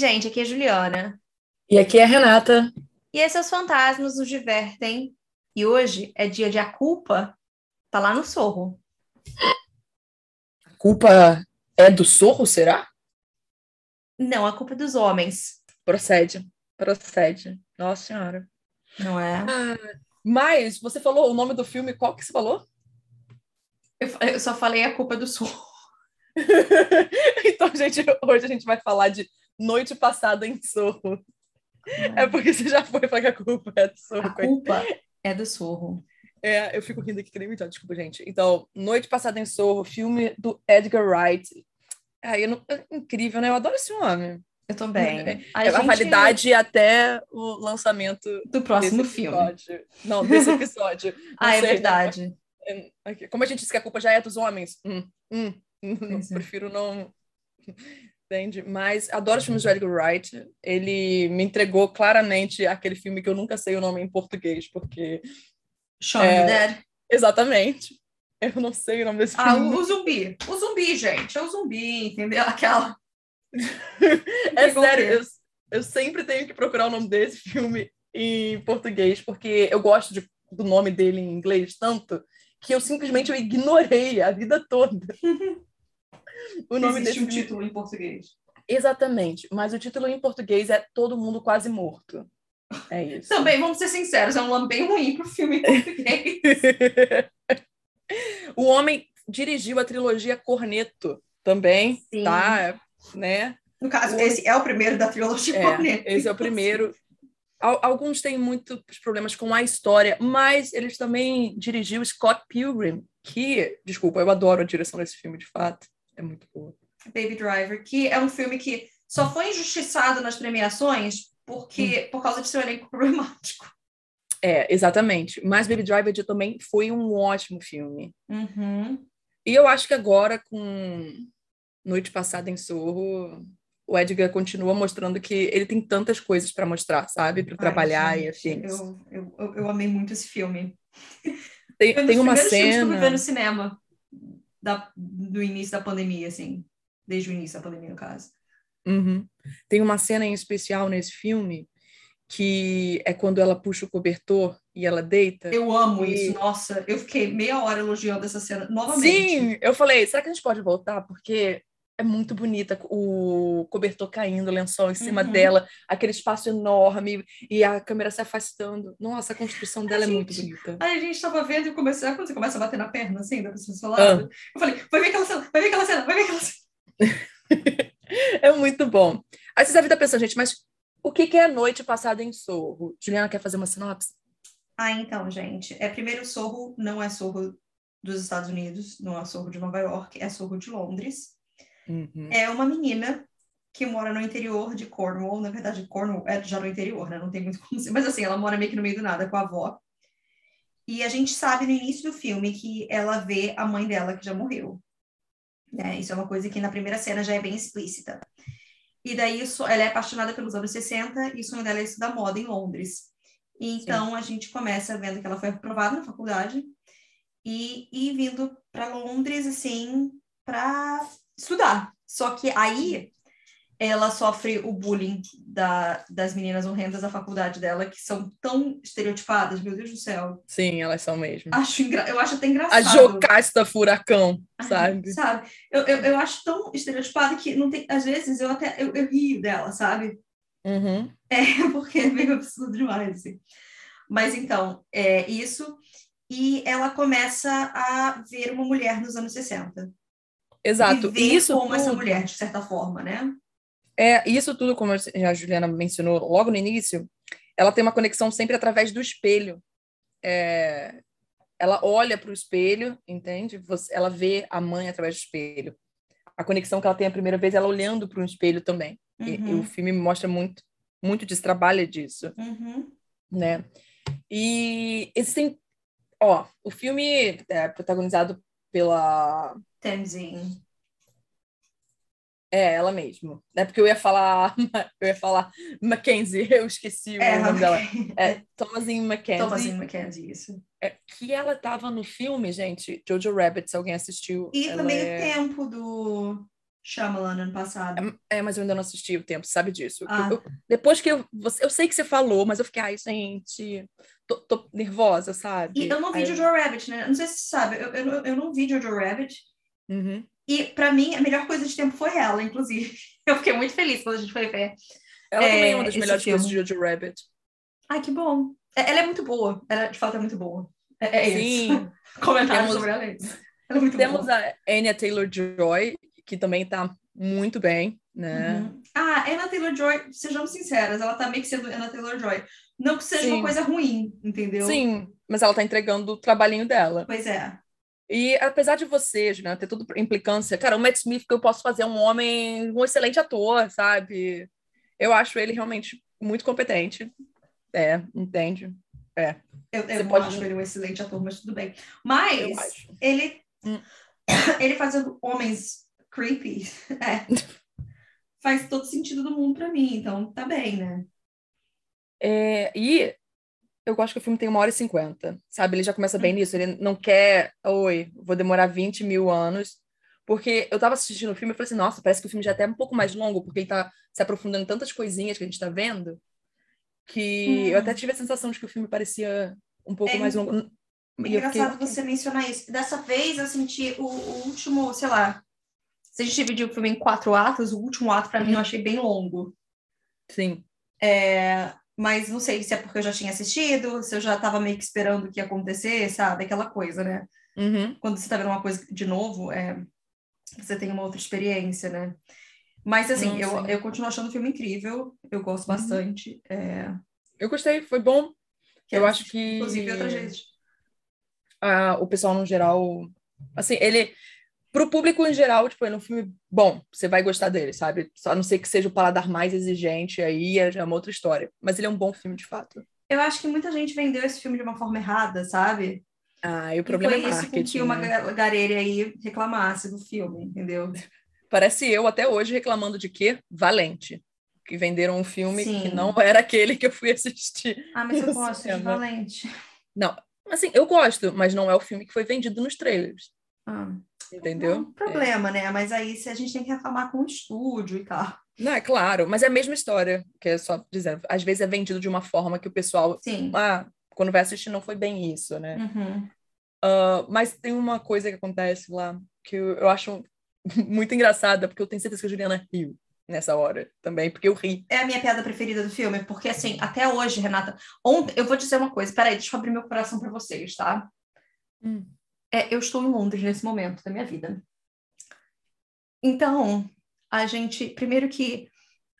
gente, aqui é Juliana. E aqui é a Renata. E esses fantasmas nos divertem. E hoje é dia de A Culpa tá lá no Sorro. A culpa é do Sorro, será? Não, a culpa é dos homens. Procede, procede. Nossa Senhora. Não é? Ah, mas você falou o nome do filme, qual que você falou? Eu, eu só falei a culpa é do Sorro. então, gente, hoje a gente vai falar de Noite Passada em Sorro. É porque você já foi falar que a culpa é do Sorro. A culpa é do Sorro. É, eu fico rindo aqui que nem muito, desculpa, gente. Então, Noite Passada em Sorro, filme do Edgar Wright. Ai, não... é incrível, né? Eu adoro esse homem. Eu também. É, a, a gente... validade até o lançamento do próximo filme. Não, desse episódio. ah, é verdade. Como a gente disse que a culpa já é dos homens, hum, hum, não, prefiro não. Entende? Mas adoro os filmes do Edgar Wright. Ele me entregou claramente aquele filme que eu nunca sei o nome em português, porque. Shaun é... Dead? Exatamente. Eu não sei o nome desse ah, filme. Ah, o zumbi. O zumbi, gente. É o zumbi, entendeu? Aquela. é sério, eu, eu sempre tenho que procurar o nome desse filme em português, porque eu gosto de, do nome dele em inglês tanto que eu simplesmente eu ignorei a vida toda. o nome Existe desse um título em português. Exatamente, mas o título em português é Todo Mundo Quase Morto. É isso. Também, vamos ser sinceros, é um nome bem ruim para o filme em português. o homem dirigiu a trilogia Corneto também, Sim. tá? Né? No caso, o... esse é o primeiro da trilogia é, Corneto. Esse é o primeiro. Alguns têm muitos problemas com a história, mas eles também dirigiu Scott Pilgrim, que, desculpa, eu adoro a direção desse filme, de fato. É muito boa. Baby Driver, que é um filme que só foi injustiçado nas premiações porque hum. por causa de seu elenco problemático. É, exatamente. Mas Baby Driver também foi um ótimo filme. Uhum. E eu acho que agora, com Noite Passada em Sorro, o Edgar continua mostrando que ele tem tantas coisas para mostrar, sabe? Para trabalhar gente, e afins. Eu, eu, eu, amei muito esse filme. Tem, tem uma cena. Que eu vi no cinema da, do início da pandemia, assim. Desde o início da pandemia, no caso. Uhum. Tem uma cena em especial nesse filme que é quando ela puxa o cobertor e ela deita. Eu amo e... isso, nossa, eu fiquei meia hora elogiando essa cena novamente. Sim, eu falei, será que a gente pode voltar? Porque é muito bonita, o cobertor caindo, o lençol em cima uhum. dela, aquele espaço enorme e a câmera se afastando. Nossa, a construção dela a é gente, muito bonita. Aí a gente estava vendo e comecei, quando você começa a bater na perna, assim, da pessoa do seu lado, ah. eu falei, vai ver aquela cena, vai ver aquela cena, vai ver aquela cena. é muito bom. Aí você deve estar pensando, gente, mas o que, que é a noite passada em Sorro? Juliana quer fazer uma sinopse? Ah, então, gente, é primeiro Sorro não é Sorro dos Estados Unidos, não é Sorro de Nova York, é Sorro de Londres. Uhum. É uma menina que mora no interior de Cornwall, na verdade, Cornwall é já no interior, né? Não tem muito como ser, mas assim, ela mora meio que no meio do nada com a avó. E a gente sabe no início do filme que ela vê a mãe dela que já morreu. Né? Isso é uma coisa que na primeira cena já é bem explícita. E daí isso, ela é apaixonada pelos anos 60 e o sonho dela é estudar moda em Londres. E então Sim. a gente começa vendo que ela foi aprovada na faculdade e, e vindo para Londres assim para estudar. Só que aí ela sofre o bullying da, das meninas horrendas da faculdade dela, que são tão estereotipadas, meu Deus do céu. Sim, elas são mesmo. Acho engra... Eu acho até engraçado. A Jocasta Furacão, sabe? sabe? Eu, eu, eu, acho tão estereotipada que não tem... às vezes eu até eu, eu rio dela, sabe? Uhum. É, porque é meio absurdo demais, assim. Mas então, é isso. E ela começa a ver uma mulher nos anos 60. Exato. Viver isso como tudo... essa mulher, de certa forma, né? É, isso tudo, como a Juliana mencionou logo no início, ela tem uma conexão sempre através do espelho. É, ela olha para o espelho, entende? Você, ela vê a mãe através do espelho. A conexão que ela tem a primeira vez, ela olhando para um espelho também. Uhum. E, e, o filme mostra muito, muito desse trabalho disso, uhum. né? E existem, ó, o filme é protagonizado pela Tenzin. É, ela mesmo. É porque eu ia falar, eu ia falar Mackenzie, eu esqueci o é, nome dela. É Thomasin Mackenzie. Thomasin Mackenzie, isso. É, que ela estava no filme, gente, Jojo Rabbit, se alguém assistiu. E também é... o tempo do Shyamalan ano passado. É, é, mas eu ainda não assisti o tempo, sabe disso. Ah. Eu- eu- depois que eu, você, eu sei que você falou, mas eu fiquei, ai, gente, tô, tô nervosa, sabe? E eu não vi Aí- Jojo Rabbit, né? Não sei se você sabe, eu, eu, eu não vi Jojo Rabbit. Uhum. E pra mim, a melhor coisa de tempo foi ela, inclusive. Eu fiquei muito feliz quando a gente foi ver. Ela É, também é uma das esse melhores filme. coisas de Jojo Rabbit. Ai, que bom. É- Ela é muito boa. Ela, de fato, é muito boa. É, é isso. Sim. Comentário Temos- sobre ela é isso. Ela é muito Temos boa. a Anya Taylor-Joy, que também tá muito bem, né? Uhum. Ah, Anna Taylor-Joy, sejamos sinceras, ela tá meio que sendo Anna Taylor-Joy. Não que seja Sim. uma coisa ruim, entendeu? Sim, mas ela tá entregando o trabalhinho dela. Pois é. E apesar de você, Juliana, ter tudo implicância, cara, o Matt Smith que eu posso fazer é um homem, um excelente ator, sabe? Eu acho ele realmente muito competente. É, entende? É, Eu, eu pode- acho ele um excelente ator, mas tudo bem. Mas ele, Hum. ele fazendo homens creepy, é, faz todo sentido do mundo pra mim, então tá bem, né? É, e eu gosto que o filme tem uma hora e cinquenta, sabe? Ele já começa Hum. bem nisso. Ele não quer, oi, vou demorar 20 mil anos. Porque eu tava assistindo o filme e falei assim, nossa, parece que o filme já é até um pouco mais longo, porque ele tá se aprofundando em tantas coisinhas que a gente tá vendo, que eu Hum. até tive a sensação de que o filme parecia um pouco É mais longo. É E eu fiquei, engraçado ok. você mencionar isso. Dessa vez eu senti o, o último, sei lá, se a gente dividir o filme em quatro atos, o último ato pra mim eu achei bem longo. Sim. É, mas não sei se é porque eu já tinha assistido, se eu já tava meio que esperando o que ia acontecer, sabe? Aquela coisa, né? Uhum. Quando você tá vendo uma coisa de novo, é, você tem uma outra experiência, né? Mas assim, eu. Uhum. eu continuo achando o filme incrível, eu gosto bastante. é, Eu gostei, foi bom. quero Eu acho assistir, que- Inclusive, outras vezes. Ah, o pessoal no geral, assim, ele pro público em geral, tipo, é um filme bom, você vai gostar dele, sabe? Só a não ser que seja o paladar mais exigente, aí é já uma outra história. Mas ele é um bom filme de fato. Eu acho que muita gente vendeu esse filme de uma forma errada, sabe? Ah, e o E problema foi é isso que uma né? ga- garelha aí reclamasse do filme, entendeu? Parece eu até hoje reclamando de quê? Valente. Que venderam um filme que Sim. não era aquele que eu fui assistir. Ah, mas eu gosto de cinema. Valente. Não, assim, eu gosto, mas não é o filme que foi vendido nos trailers. Ah, Entendeu? é um problema, né? Mas aí se a gente tem que reclamar com o estúdio e tal. Não, é claro, mas é a mesma história, que é só dizendo. Às vezes é vendido de uma forma que o pessoal, Sim. ah, quando vai assistir não foi bem isso, né? Uhum. Ah, mas tem uma coisa que acontece lá que eu, eu acho muito engraçada, porque eu tenho certeza que a Juliana riu nessa hora também, porque eu ri. É a minha piada preferida do filme, porque assim, até hoje, Renata, ontem, eu vou dizer uma coisa, peraí, deixa eu abrir meu coração para vocês, tá? Hum. É, eu estou em Londres nesse momento da minha vida. Então, a gente, primeiro que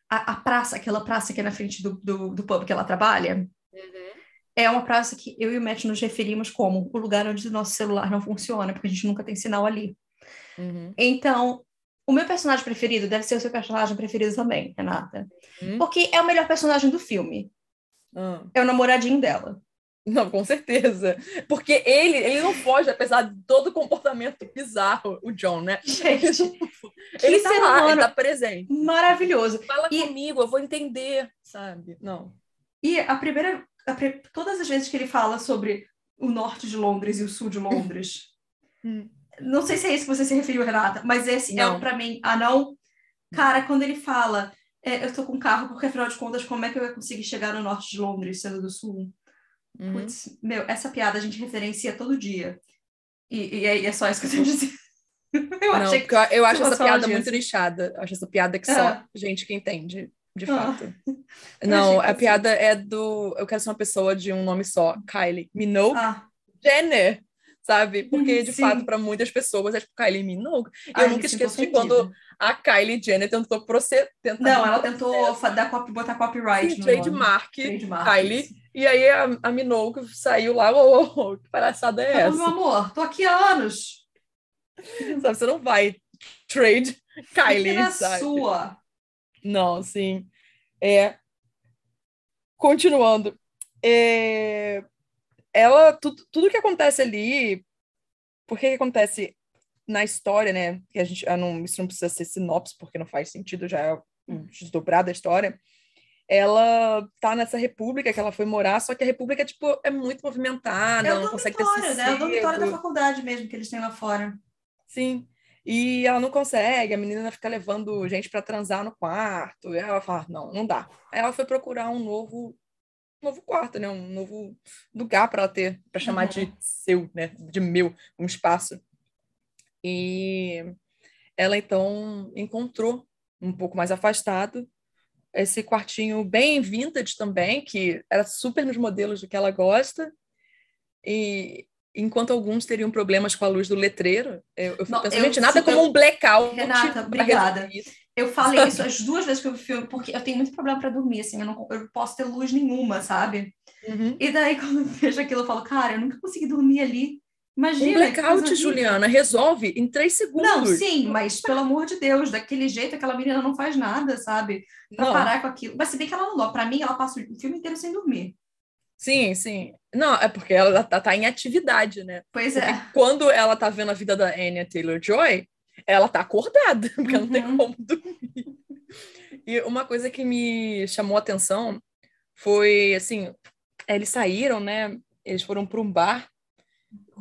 a, a praça, aquela praça que é na frente do, do, do pub que ela trabalha, é uma praça que eu e o Matt nos referimos como o lugar onde o nosso celular não funciona, porque a gente nunca tem sinal ali. Uhum. Então, o meu personagem preferido deve ser o seu personagem preferido também, Renata. Hum. Porque é o melhor personagem do filme. Ah. É o namoradinho dela. Não, com certeza. Porque ele, ele não foge, apesar de todo o comportamento bizarro, o John, né? Gente, Ele tá lá, ele tá presente. maravilhoso. Fala E- comigo, eu vou entender, sabe? Não. E a primeira. a pri- todas as vezes que ele fala sobre o norte de Londres e o sul de Londres. Hum. Não sei se é isso que você se referiu, Renata, mas esse é Não. o pra mim. Ah, não? Cara, quando ele fala, é, eu tô com carro, porque afinal de contas, como é que eu ia conseguir chegar no norte de Londres sendo do sul? Uhum. Putz, meu, essa piada a gente referencia todo dia. E, e é, é só isso que eu tenho a dizer. Eu Não, porque eu, eu acho essa piada disso. muito nichada. Eu acho essa piada que só Ah. gente que entende, de Ah. fato. Não, que a piada é do. Eu quero ser uma pessoa de um nome só, Kylie Minogue Ah, Jenner, sabe? Porque, de Sim. fato, para muitas pessoas é tipo Kylie Minogue. E ai, eu nunca sinto esqueço de quando a Kylie Jenner tentou proceder. Não, ela tentou dar copy, botar copyright no nome. trademark Trademark, Kylie. isso. E aí a, a Minogue saiu lá, ô, ô, ô, que palhaçada é Tá essa? meu amor, tô aqui há anos. Sabe, você não vai trade Kylie, na sabe? sua. Não, sim. É, continuando. É, ela, tudo, tudo que acontece ali, porque que acontece na história, né? Que a gente, eu não, isso não precisa ser sinopse, porque não faz sentido, já é um desdobrado a história. Ela tá nessa república que ela foi morar, só que a república, tipo, é muito movimentada, É ela não consegue ter dormitório, né? É o dormitório da sossego. faculdade mesmo que eles têm lá fora. Sim. E ela não consegue, a menina fica levando gente para transar no quarto. E ela fala: não, não dá. Aí ela foi procurar um novo novo quarto, né? Um novo lugar para ela ter, para chamar uhum. de seu, né? De meu, um espaço. E ela então encontrou um pouco mais afastado esse quartinho bem vintage também, que era super nos modelos do que ela gosta. E enquanto alguns teriam problemas com a luz do letreiro, eu, eu Não, pensando, gente, nada como um blackout. Renata, obrigada. Eu falei isso as duas vezes que eu vi o filme, porque eu tenho muito problema para dormir, assim, eu não, eu posso ter luz nenhuma, sabe? Uhum. E daí, quando eu vejo aquilo, eu falo, cara, eu nunca consegui dormir ali. Imagina. Um blackout, Juliana, resolve em três segundos. Não, sim, mas pelo amor de Deus, daquele jeito aquela menina não faz nada, sabe? Pra não. parar com aquilo. Mas se bem que ela não. Pra mim, ela passa o filme inteiro sem dormir. Sim, sim. Não, é porque ela tá, tá em atividade, né? Pois porque é. Quando ela tá vendo a vida da Anya Taylor-Joy, ela tá acordada, porque uhum. ela não tem uhum. como dormir. E uma coisa que me chamou a atenção foi, assim, eles saíram, né? Eles foram para um bar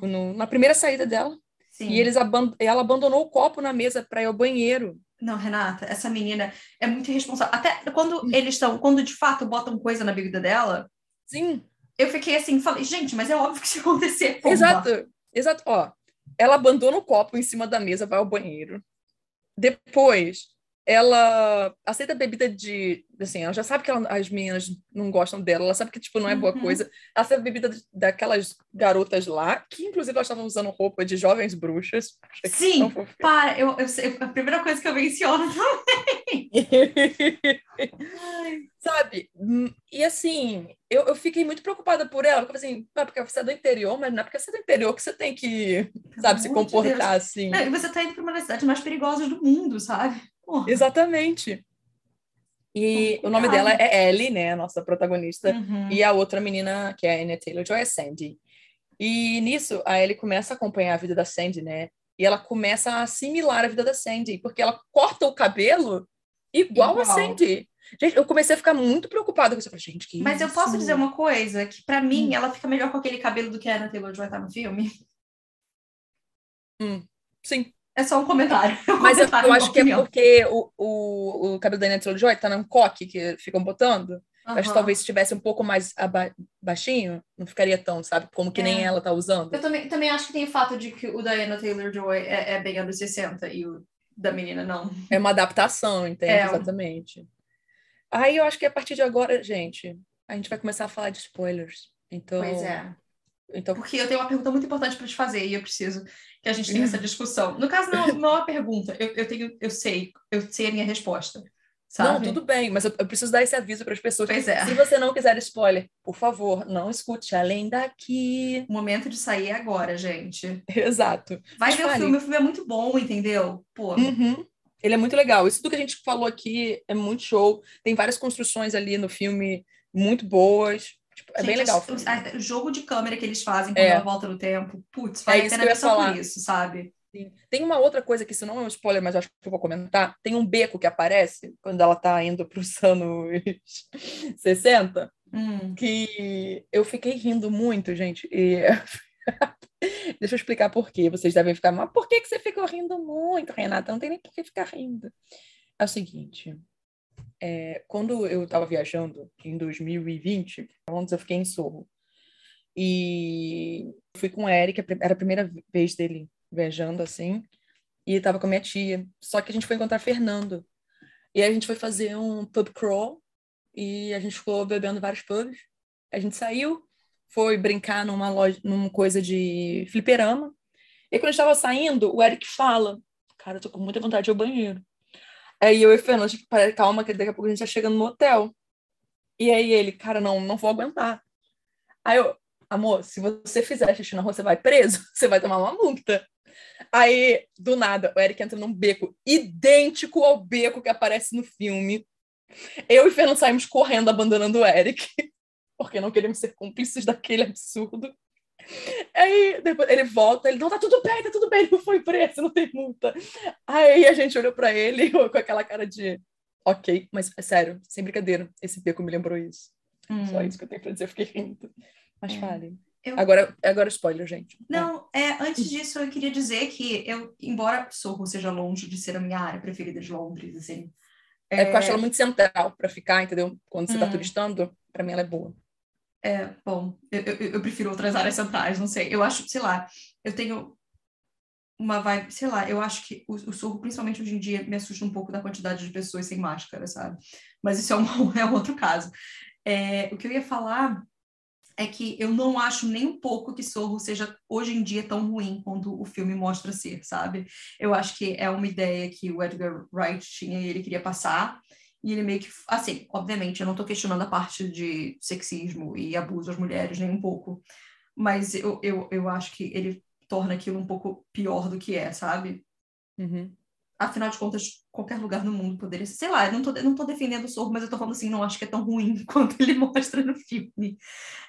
no, na primeira saída dela. Sim. E eles aband ela abandonou o copo na mesa para ir ao banheiro. Não, Renata, essa menina é muito irresponsável. Até quando hum. eles estão, quando de fato botam coisa na bebida dela. Sim. Eu fiquei assim, falei, gente, mas é óbvio que isso ia acontecer. Pomba. Exato, exato. Ó, ela abandona o copo em cima da mesa, vai ao banheiro. Depois, ela aceita bebida de. Assim, ela já sabe que ela, as meninas não gostam dela, ela sabe que, tipo, não é boa uhum. coisa. Ela aceita bebida daquelas garotas lá, que inclusive elas estavam usando roupa de jovens bruxas. Sim, para, eu, eu, a primeira coisa que eu menciono também. sabe? Hum, e assim, eu, eu fiquei muito preocupada por ela, porque assim, ah, porque você é do interior, mas não é porque você é do interior que você tem que, sabe, se comportar de assim. Não, e você tá indo para uma das cidades mais perigosas do mundo, sabe? Porra. Exatamente. E o nome dela é Ellie, né? A nossa protagonista. Uhum. E a outra menina, que é a Anya Taylor-Joy, é Sandy. E nisso, a Ellie começa a acompanhar a vida da Sandy, né? E ela começa a assimilar a vida da Sandy, porque ela corta o cabelo igual, igual. a Sandy. Gente, eu comecei a ficar muito preocupada com isso. Eu falei, gente, que Mas isso? eu posso dizer uma coisa, que para mim, hum. ela fica melhor com aquele cabelo do que a Anna Taylor-Joy tá no filme. Hum. Sim. É só um comentário. É um Mas comentário, eu acho que é porque o, o, o cabelo da Anna Taylor-Joy tá num coque que ficam botando. Uhum. Acho que talvez se estivesse um pouco mais baixinho, não ficaria tão, sabe? Como que é. nem ela tá usando. Eu também, também acho que tem o fato de que o Diana Taylor-Joy é, é bem anos 60 e o da menina não. É uma adaptação, entende? É. Exatamente. Aí eu acho que a partir de agora, gente, a gente vai começar a falar de spoilers. Então, pois é. Então... Porque eu tenho uma pergunta muito importante para te fazer e eu preciso que a gente tenha essa discussão. No caso, não, não é uma pergunta. Eu, eu, tenho, eu sei, eu sei a minha resposta. Sabe? Não, tudo bem, mas eu, eu preciso dar esse aviso para as pessoas. Pois é. Se você não quiser spoiler, por favor, não escute além daqui. O momento de sair é agora, gente. Exato. Vai mas ver fale. o filme, o filme é muito bom, entendeu? Pô. Uhum. Ele é muito legal. Isso tudo que a gente falou aqui é muito show. Tem várias construções ali no filme muito boas. Tipo, é gente, bem legal. O, o, jogo de câmera que eles fazem quando é. ela volta no tempo, putz, vai é a pena só por isso, sabe? Sim. Tem uma outra coisa que, se não é um spoiler, mas acho que eu vou comentar. Tem um beco que aparece quando ela tá indo para os anos 60, hum. que eu fiquei rindo muito, gente. E Deixa eu explicar por quê. Vocês devem ficar, mas por que, que você ficou rindo muito, Renata? Não tem nem por que ficar rindo. É o seguinte, é, quando eu estava viajando em 2020, onde eu fiquei em Sorro, e fui com o Eric, era a primeira vez dele viajando assim, e estava com a minha tia. Só que a gente foi encontrar Fernando. E a gente foi fazer um pub crawl, e a gente ficou bebendo vários pubs. A gente saiu, foi brincar numa loja, numa coisa de fliperama. E quando estava saindo, o Eric fala: Cara, eu tô com muita vontade de ir ao banheiro. Aí eu e o Fernando, tipo, calma, que daqui a pouco a gente já chega no motel. E aí ele, cara, não, não vou aguentar. Aí eu, amor, se você fizer xixi na rua, você vai preso, você vai tomar uma multa. Aí, do nada, o Eric entra num beco idêntico ao beco que aparece no filme. Eu e o Fernando saímos correndo, abandonando o Eric porque não queríamos ser cúmplices daquele absurdo. Aí depois ele volta, ele não tá tudo bem, tá tudo bem, ele não foi preso, não tem multa. Aí a gente olhou para ele com aquela cara de ok, mas é sério, sem brincadeira, esse beco me lembrou isso. Hum. Só isso que eu tenho pra dizer, eu fiquei rindo. Mas é. fale. Eu- Agora, agora spoiler, gente. Não, é, antes disso eu queria dizer que eu, embora Sorro seja longe de ser a minha área preferida de Londres, assim, É, porque eu acho ela muito central pra ficar, entendeu? Quando você tá Hum. turistando, pra mim ela é boa. É, bom, eu, eu, eu prefiro outras áreas centrais, não sei. Eu acho, sei lá, eu tenho uma vibe, sei lá, eu acho que o, o Sorro, principalmente hoje em dia, me assusta um pouco da quantidade de pessoas sem máscara, sabe? Mas isso é um, é um outro caso. É, o que eu ia falar é que eu não acho nem um pouco que Sorro seja hoje em dia tão ruim quanto o filme mostra ser, sabe? Eu acho que é uma ideia que o Edgar Wright tinha e ele queria passar. E ele meio que, assim, obviamente, eu não tô questionando a parte de sexismo e abuso às mulheres, nem um pouco. Mas eu, eu, eu acho que ele torna aquilo um pouco pior do que é, sabe? Uhum. Afinal de contas, qualquer lugar no mundo poderia ser. Sei lá, eu não tô, não tô defendendo o Sorro, mas eu tô falando assim, não acho que é tão ruim quanto ele mostra no filme.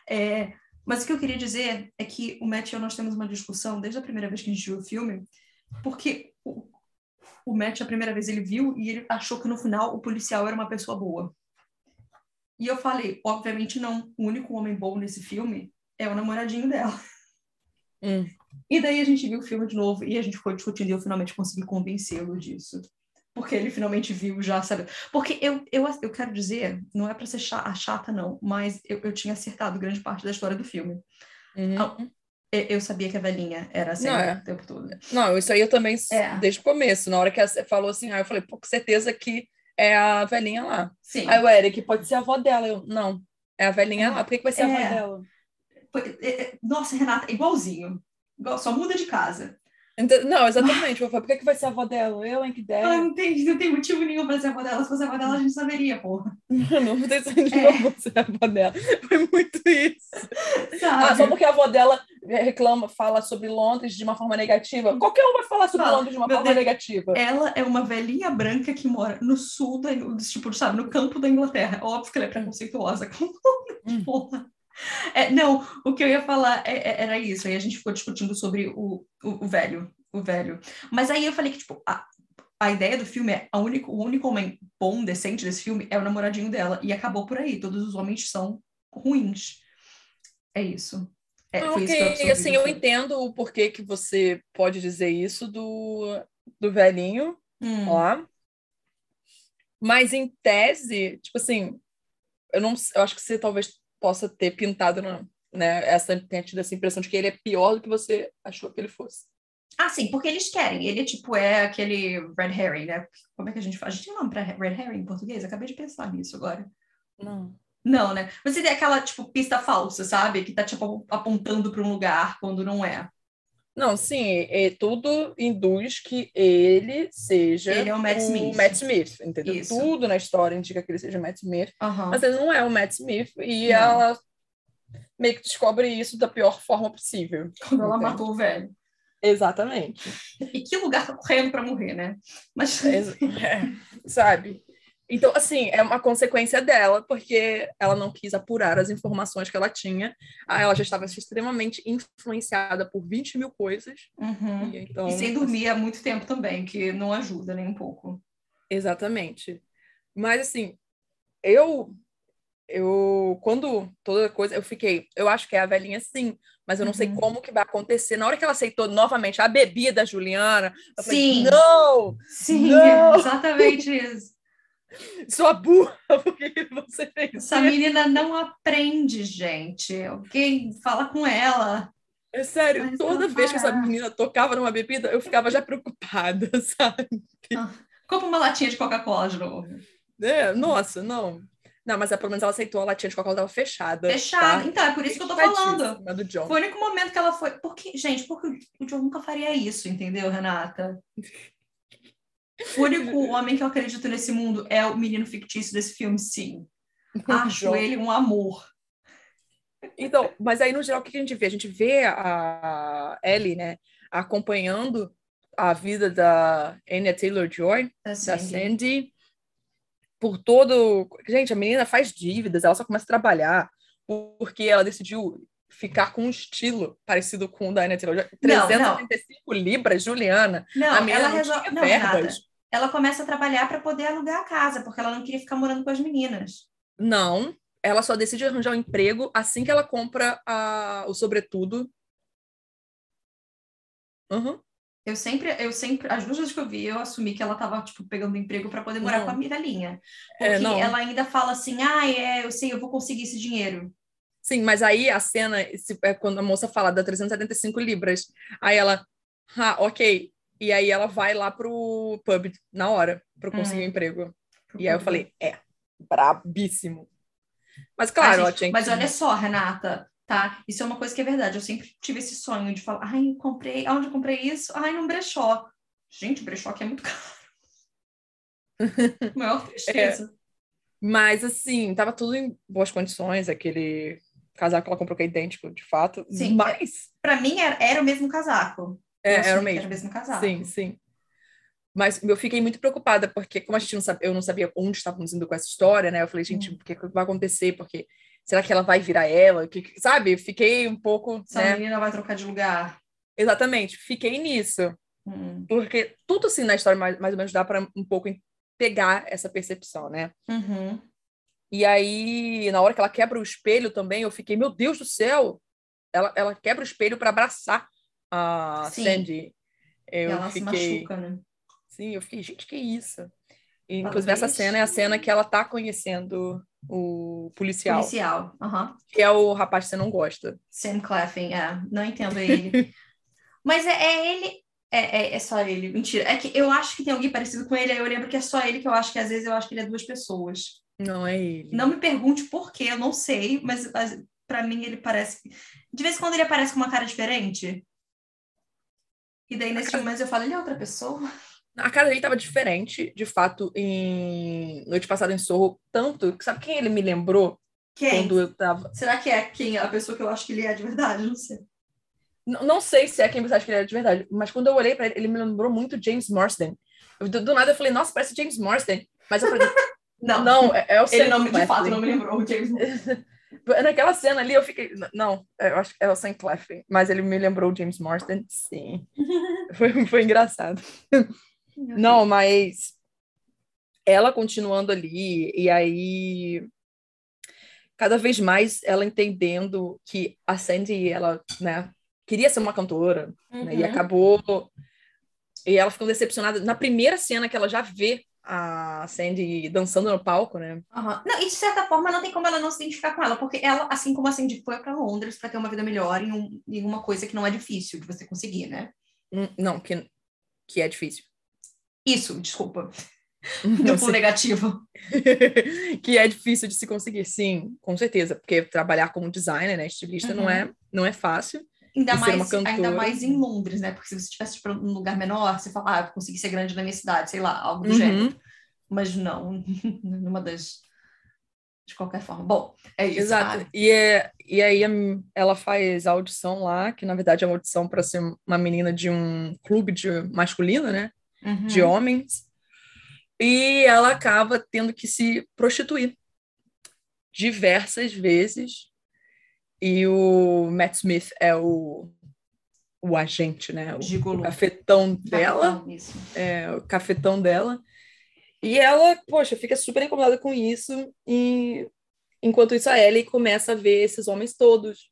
É, mas o que eu queria dizer é que o Matt e eu nós temos uma discussão desde a primeira vez que a gente viu o filme, porque o, o Matt, a primeira vez ele viu e ele achou que no final o policial era uma pessoa boa. E eu falei, obviamente não, o único homem bom nesse filme é o namoradinho dela. Hum. E daí a gente viu o filme de novo e a gente ficou discutindo e eu finalmente consegui convencê-lo disso. Porque ele finalmente viu já, sabe? Porque eu, eu, eu quero dizer, não é pra ser chata, não, mas eu, eu tinha acertado grande parte da história do filme. Uhum. Eu, sabia que a velhinha era assim Não, é. o tempo todo. Não, isso aí eu também, É. desde o começo. Na hora que ela falou assim, aí eu falei, pô, com certeza que é a velhinha lá. Sim. Aí o Eric, pode ser a avó dela. Eu, não, é a velhinha É. lá. Por que, que vai ser a É. avó dela? Foi- é, é, Nossa, Renata, igualzinho. Igual- só muda de casa. Não, exatamente. Falei, por que, que vai ser a avó dela? Eu, hein, que ideia. Ah, não, tem, não tem motivo nenhum pra ser a avó dela. Se fosse a avó dela, a gente saberia, porra. Não tem sentido É. não ser a avó dela. Foi muito isso. Sabe? Ah, só porque a avó dela reclama, fala sobre Londres de uma forma negativa. Qualquer um vai falar sobre Fala. Londres de uma forma Deus. negativa. Ela é uma velhinha branca que mora no sul da tipo, sabe, no campo da Inglaterra. Óbvio que ela é preconceituosa com Hum. porra. É, não, o que eu ia falar é- é- era isso. Aí a gente ficou discutindo sobre o, o, o velho, o velho. Mas aí eu falei que, tipo, a, a ideia do filme é a único, o único homem bom, decente desse filme é o namoradinho dela. E acabou por aí. Todos os homens são ruins. É isso. É, foi isso eu ok, assim, eu entendo o porquê que você pode dizer isso do, do velhinho Hum. lá. Mas em tese, tipo assim, eu não eu acho que você talvez possa ter pintado, na- né, essa, tido essa impressão de que ele é pior do que você achou que ele fosse. Ah, sim, porque eles querem. Ele, tipo, é aquele red herring, né? Como é que a gente faz? A gente tem nome pra red herring em português? Acabei de pensar nisso agora. Não. Não, né? Você tem aquela, tipo, pista falsa, sabe? Que tá, tipo, apontando para um lugar quando não é. Não, sim, é, tudo induz que ele seja Ele é o Matt Smith. Matt Smith, entendeu? Isso. Tudo na história indica que ele seja Matt Smith, Aham. mas ele não é o Matt Smith e Não. ela meio que descobre isso da pior forma possível. Quando ela matou o velho. Exatamente. E que lugar tá correndo pra morrer, né? Mas. É, sabe? Então, assim, é uma consequência dela, porque ela não quis apurar as informações que ela tinha. Ah, Ela já estava extremamente influenciada por 20 mil coisas. Uhum. E, então, E sem dormir há muito tempo também, que não ajuda nem um pouco. Exatamente. Mas assim, eu eu quando toda coisa eu fiquei, eu acho que é a velhinha sim, mas eu não sei Uhum. como que vai acontecer. Na hora que ela aceitou novamente a bebida Juliana, eu Sim. falei: "Não, Sim, Não! exatamente isso. Sua burra, por que você fez Essa isso?" menina não aprende, gente. Alguém fala com ela. É sério, Mas toda vez que essa menina tocava numa bebida, eu ficava já preocupada, sabe? Compra uma latinha de Coca-Cola de novo. É, nossa, não. Não, mas é, pelo menos ela aceitou, a latinha de Coca-Cola estava fechada. Fechada. tá? Então, é por isso que eu tô falando. Do John. Foi o único momento que ela foi. Porque, gente, porque o John nunca faria isso, entendeu, Renata? O único homem que eu acredito nesse mundo é o menino fictício desse filme, sim. Acho ele um amor. Então, mas aí no geral o que a gente vê? A gente vê a Ellie, né, acompanhando a vida da Anya Taylor-Joy, Assim, da Sandy, por todo... Gente, a menina faz dívidas, ela só começa a trabalhar porque ela decidiu ficar com um estilo parecido com o da Anya Taylor-Joy. Não, 335 libras, Juliana. Não, a ela não resolve. Não, verbas. Ela começa a trabalhar para poder alugar a casa, porque ela não queria ficar morando com as meninas. Não, ela só decide arranjar um emprego assim que ela compra a, o sobretudo. Uhum. Eu sempre, eu sempre, as duas vezes que eu vi, eu assumi que ela tava, tipo, pegando emprego para poder morar Não. com a Miralinha. É, Porque não. ela ainda fala assim, ah, é, eu sei, eu vou conseguir esse dinheiro. Sim, mas aí a cena é quando a moça fala da 375 libras. Aí ela, ah, ok. E aí ela vai lá pro pub na hora para conseguir Hum. um emprego. E aí eu falei, é, brabíssimo. Mas claro, ela gente, tinha que... mas olha só, Renata, tá? Isso é uma coisa que é verdade. Eu sempre tive esse sonho de falar, ai, eu comprei, aonde eu comprei isso? Ai, num brechó. Gente, brechó aqui é muito caro. Maior tristeza. Mas assim, tava tudo em boas condições, aquele casaco que ela comprou que é idêntico, de fato. Sim, mas Pra mim era, era o mesmo casaco. é, era o mesmo. Era o mesmo casaco. Sim, sim. Mas eu fiquei muito preocupada, porque como a gente não sabia, eu não sabia onde estávamos indo com essa história, né? Eu falei, gente, Hum. o que, vai acontecer? Porque será que ela vai virar ela? Que- sabe? Fiquei um pouco, Essa né? menina vai trocar de lugar. Exatamente, fiquei nisso. Hum. Porque tudo assim na história mais, mais ou menos dá para um pouco pegar essa percepção, né? Uhum. E aí, na hora que ela quebra o espelho também, eu fiquei, meu Deus do céu! Ela, ela quebra o espelho para abraçar a Sim. Sandy. Eu ela se fiquei. machuca, né? Sim, eu fiquei, gente, que isso? E, inclusive, essa cena é a cena que ela tá conhecendo o policial, Policial. Aham. que é o rapaz que você não gosta. Sam Claflin, é. Não entendo ele. Mas é, é ele. É, é, é só ele. Mentira. É que eu acho que tem alguém parecido com ele, aí eu lembro que é só ele que eu acho que às vezes eu acho que ele é duas pessoas. Não é ele. Não me pergunte por quê, eu não sei, mas, mas para mim ele parece. De vez em quando ele aparece com uma cara diferente. E daí nesse momento eu falo, ele é outra pessoa? A cara dele tava diferente, de fato, em Noite Passada em Sorro, tanto que sabe quem ele me lembrou Quem? quando eu tava. Será que é quem? A pessoa que eu acho que ele é de verdade? Não sei. Não sei se é quem você acha que ele é de verdade, mas quando eu olhei pra ele, ele me lembrou muito James Marsden. Eu, do, do nada eu falei, nossa, parece James Marsden. Mas eu falei, Não, não, é, é o ele não, de fato não me lembrou o James Bond. Naquela cena ali eu fiquei. Não, eu acho que é o Sam Claflin, mas ele me lembrou o James Marsden, sim. Foi, foi engraçado. Não, mas ela continuando ali, e aí cada vez mais ela entendendo que a Sandy, ela, né, queria ser uma cantora, né, e Uhum. acabou. E ela ficou decepcionada na primeira cena que ela já vê a Sandy dançando no palco, né? Aham. Não, e de certa forma não tem como ela não se identificar com ela, porque ela, assim como a Cindy foi para Londres para ter uma vida melhor em, um, uma coisa que não é difícil de você conseguir, né? Hum, Não, que, que é difícil. Isso, desculpa. Duplo negativo. que é difícil de se conseguir, sim, com certeza, porque trabalhar como designer, né, estilista, não é não é fácil. Ainda mais, ainda mais em Londres, né? Porque se você estivesse para um lugar menor, você fala, ah, eu consegui ser grande na minha cidade, sei lá, algo do Uhum. gênero. Mas não, numa das. De qualquer forma. Bom, é isso. Exato. E, é, e aí ela faz a audição lá, que na verdade é uma audição para ser uma menina de um clube de masculino, né? uhum. De homens. E ela acaba tendo que se prostituir diversas vezes. E o Matt Smith é o, o agente, né? O, o cafetão dela. Isso. é, o cafetão dela. E ela, poxa, fica super incomodada com isso. E enquanto isso, a Ellie começa a ver esses homens todos.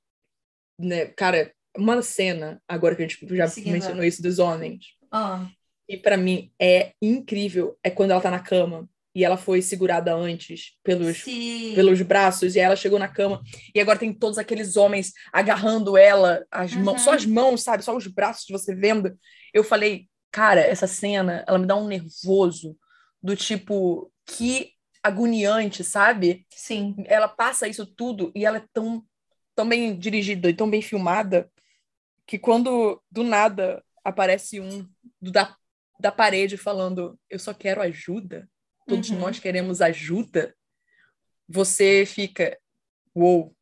Né? Cara, uma cena, agora que a gente já Seguindo mencionou isso dos homens, Ah, e pra mim é incrível, é quando ela tá na cama e ela foi segurada antes pelos sim. pelos braços, e ela chegou na cama, e agora tem todos aqueles homens agarrando ela, as mãos, Uhum. só as mãos, sabe? Só os braços de você vendo. Eu falei, cara, essa cena, ela me dá um nervoso do tipo, que agoniante, sabe? Sim. Ela passa isso tudo e ela é tão, tão bem dirigida e tão bem filmada que quando do nada aparece um do- da, da parede falando, eu só quero ajuda, todos Uhum. nós queremos ajuda, você fica, uou,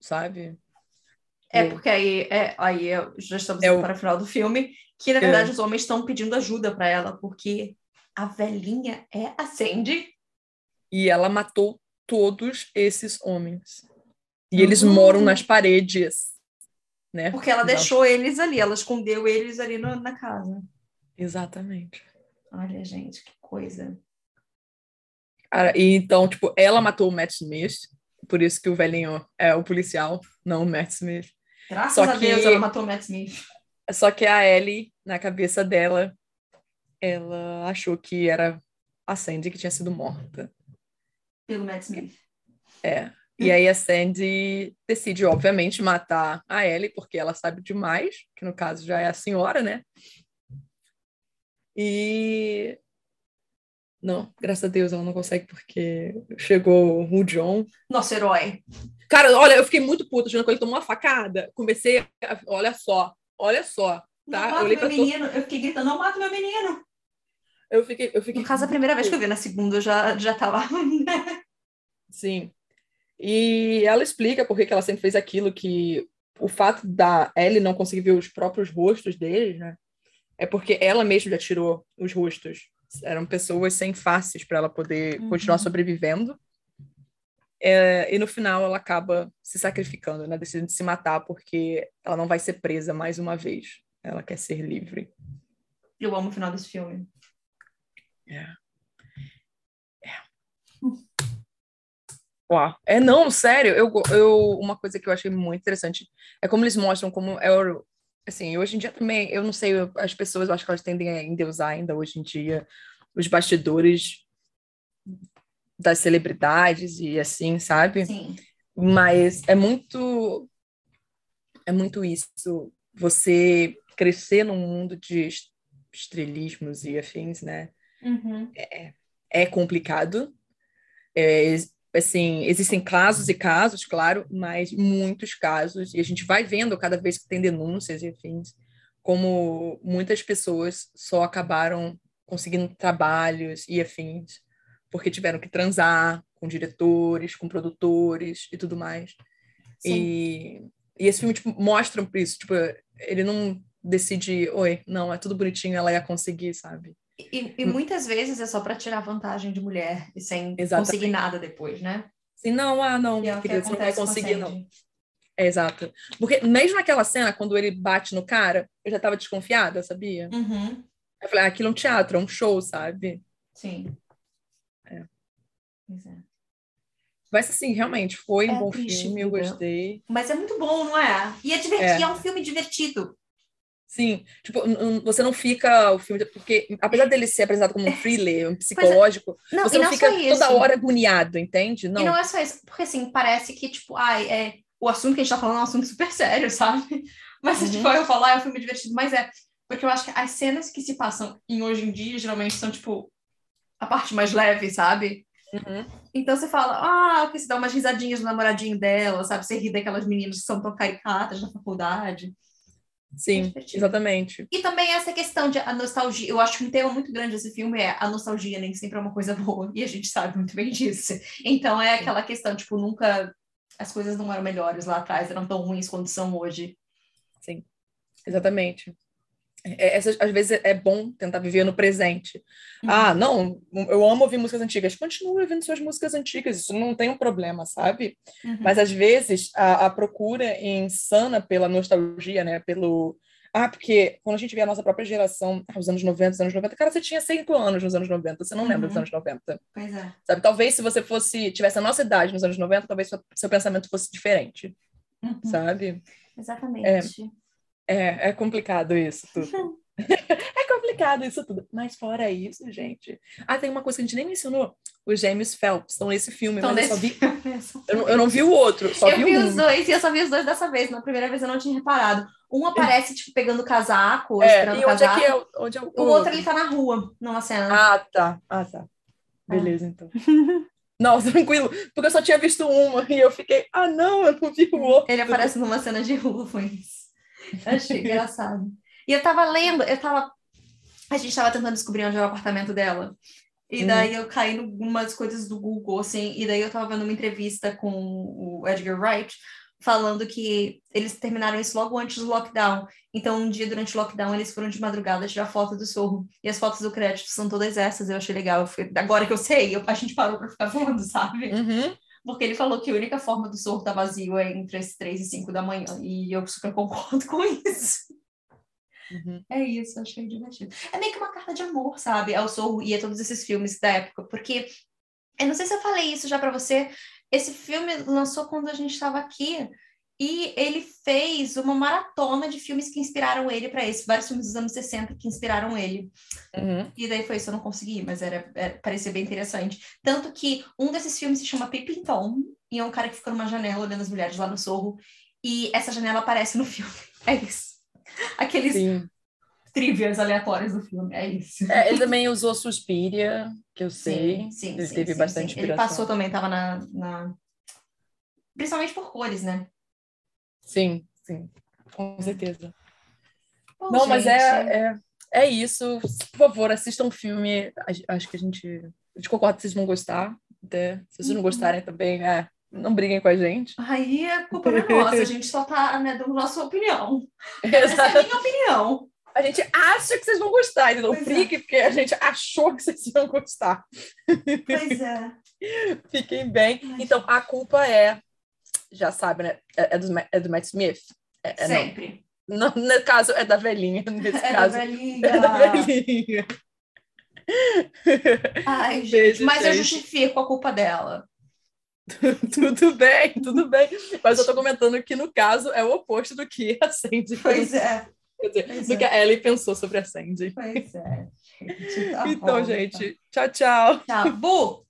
sabe? É porque aí, é, aí é- já estamos É indo o- para o final do filme, que na verdade os homens estão pedindo ajuda para ela, porque a velhinha é a Sandy. E ela matou todos esses homens. E eles Uhum. moram nas paredes, né? Porque ela deixou eles ali, ela escondeu eles ali no- na casa. Exatamente. Olha, gente, que coisa. Cara, e então, tipo, ela matou o Matt Smith, por isso que o velhinho é o policial, não o Matt Smith. Graças Só a que... Deus ela matou o Matt Smith. Só que a Ellie, na cabeça dela, ela achou que era a Sandy que tinha sido morta. Pelo Matt Smith. É. E aí a Sandy decide, obviamente, matar a Ellie, porque ela sabe demais, que no caso já é a senhora, né? E. Não, graças a Deus ela não consegue, porque chegou o John. Nosso herói. Cara, olha, eu fiquei muito puta, quando ele tomou uma facada. Comecei a... Olha só, olha só. Tá? Não eu, meu menino. eu fiquei gritando, não mato meu menino. Eu fiquei, eu fiquei. No caso, a primeira vez que eu vi, na segunda eu já, já tava. Sim. E ela explica por que ela sempre fez aquilo, que o fato da Ellie não conseguir ver os próprios rostos deles, né? É porque ela mesma já tirou os rostos. Eram pessoas sem faces para ela poder uhum. continuar sobrevivendo. É, e no final ela acaba se sacrificando, né? Decidindo se matar porque ela não vai ser presa mais uma vez. Ela quer ser livre. Eu amo o final desse filme. É. É. Uau. É, não, sério, eu, eu, uma coisa que eu achei muito interessante é como eles mostram como é o, assim, hoje em dia também, eu não sei, as pessoas, eu acho que elas tendem a endeusar ainda hoje em dia os bastidores das celebridades e assim, sabe? Sim. Mas é muito é muito isso, você crescer num mundo de estrelismos e afins, né? Uhum. É, é complicado. É, assim, existem casos e casos, claro, mas muitos casos, e a gente vai vendo cada vez que tem denúncias e afins, como muitas pessoas só acabaram conseguindo trabalhos e afins porque tiveram que transar com diretores, com produtores e tudo mais. E, e esse filme tipo, mostra isso, tipo, ele não decide, oi, não, é tudo bonitinho, ela ia conseguir, sabe? E, e muitas vezes é só para tirar vantagem de mulher e sem Exatamente. conseguir nada depois, né? Sim, não, ah, não, é querida, você não vai conseguir, não. É, exato. Porque mesmo naquela cena, quando ele bate no cara, eu já tava desconfiada, sabia? Uhum. Eu falei, ah, aquilo é um teatro, é um show, sabe? Sim. É. Exato. Mas assim, realmente, foi é um bom triste, filme, eu gostei. Mas é muito bom, não é? E é divertido, é, é um filme divertido. Sim, tipo, você não fica o filme, porque apesar dele ser apresentado como um thriller, um é. psicológico, não, você não, não fica toda hora agoniado, entende? Não. E não é só isso, porque assim, parece que, tipo, ai, é, o assunto que a gente tá falando é um assunto super sério, sabe? Mas, uhum. tipo, eu falar, ah, é um filme divertido, mas é, porque eu acho que as cenas que se passam em hoje em dia, geralmente são, tipo, a parte mais leve, sabe? Uhum. Então você fala, ah, que você dá umas risadinhas no namoradinho dela, sabe? Você ri daquelas meninas que são tão caricatas na faculdade. Sim, exatamente. E também essa questão de a nostalgia. Eu acho que um tema muito grande desse filme é a nostalgia nem sempre é uma coisa boa. E a gente sabe muito bem disso. Então é aquela questão, tipo, nunca. As coisas não eram melhores lá atrás, eram tão ruins quanto são hoje. Sim, exatamente. É, essa, às vezes é bom tentar viver no presente. Uhum. Ah, não, eu amo ouvir músicas antigas. Continue ouvindo suas músicas antigas, isso não tem um problema, sabe? Uhum. Mas às vezes a, a, procura insana pela nostalgia, né? Pelo. Ah, porque quando a gente vê a nossa própria geração, os anos 90, os anos 90, cara, você tinha cinco anos nos anos 90, você não uhum. lembra dos anos 90. Pois é. Sabe? Talvez se você fosse, tivesse a nossa idade nos anos 90, talvez seu, seu pensamento fosse diferente. Uhum. Sabe? Exatamente. É, é, é complicado isso tudo. é complicado isso tudo. Mas fora isso, gente. Ah, tem uma coisa que a gente nem mencionou. Os gêmeos Phelps estão nesse filme, mas eu só vi. eu, não, eu não vi o outro, só eu vi, vi um. os dois, e eu só vi os dois dessa vez. Na primeira vez eu não tinha reparado. Um aparece, tipo, pegando casaco, é, esperando e onde casaco. É que é, onde é o, o outro, outro, ele tá na rua, numa cena. Ah, tá. Ah, tá. Beleza, ah. então. Não, tranquilo, porque eu só tinha visto uma e eu fiquei, ah, não, eu não vi o outro. Ele aparece numa cena de rua, foi isso. Achei engraçado. E eu tava lendo, eu tava. A gente tava tentando descobrir onde era o apartamento dela. E hum. daí eu caí em algumas coisas do Google, assim, e daí eu tava vendo uma entrevista com o Edgar Wright, falando que eles terminaram isso logo antes do lockdown. Então, um dia durante o lockdown, eles foram de madrugada tirar foto do sorro. E as fotos do crédito são todas essas, eu achei legal. Agora que eu sei, eu, a gente parou pra ficar vendo, sabe? Uhum. Porque ele falou que a única forma do sorro estar tá vazio é entre as três e cinco da manhã. E eu super concordo com isso. Uhum. É isso, achei divertido. É meio que uma carta de amor, sabe? Ao Soul e a todos esses filmes da época, porque Eu não sei se eu falei isso já para você. Esse filme lançou quando a gente estava aqui e ele fez uma maratona de filmes que inspiraram ele para esse, vários filmes dos anos 60 que inspiraram ele. Uhum. E daí foi isso, eu não consegui, mas era, era parecia bem interessante. Tanto que um desses filmes se chama Pippin Tom, e é um cara que fica numa janela olhando as mulheres lá no sorro, e essa janela aparece no filme. É isso. Aqueles Sim. trivias aleatórios do filme, é isso. É, ele também usou Suspiria, que eu sei. Sim, sim, ele sim, teve sim, bastante sim. Ele passou também, tava na, na... Principalmente por cores, né? Sim, sim, com certeza. Bom, Não, mas gente, é, é, é isso. Por favor, assistam um filme. Acho que a gente. A gente concorda que vocês vão gostar. Até. Se vocês não Uhum. gostarem também, é, não briguem com a gente. Aí a culpa não é nossa, a gente só tá né, dando nossa opinião. Essa é a minha opinião. A gente acha que vocês vão gostar, entendeu? Pois é. Fique, porque a gente achou que vocês iam gostar. Pois é. Fiquem bem. Ai. Então, a culpa é. Já sabe, né? É, é do, é do Matt Smith. É, é, não. Sempre. No, no caso, é da velhinha. Nesse É da caso, velhinha. é da velhinha. Ai, gente, Beijo, mas eu gente. justifico a culpa dela. tudo bem, tudo bem. Mas eu tô comentando que, no caso, é o oposto do que a Sandy Pois é. Dizer, pois do é. que a Ellie pensou sobre a Sandy. Pois é. gente, tá então, bom, gente, tchau, tchau. Tá. Bu,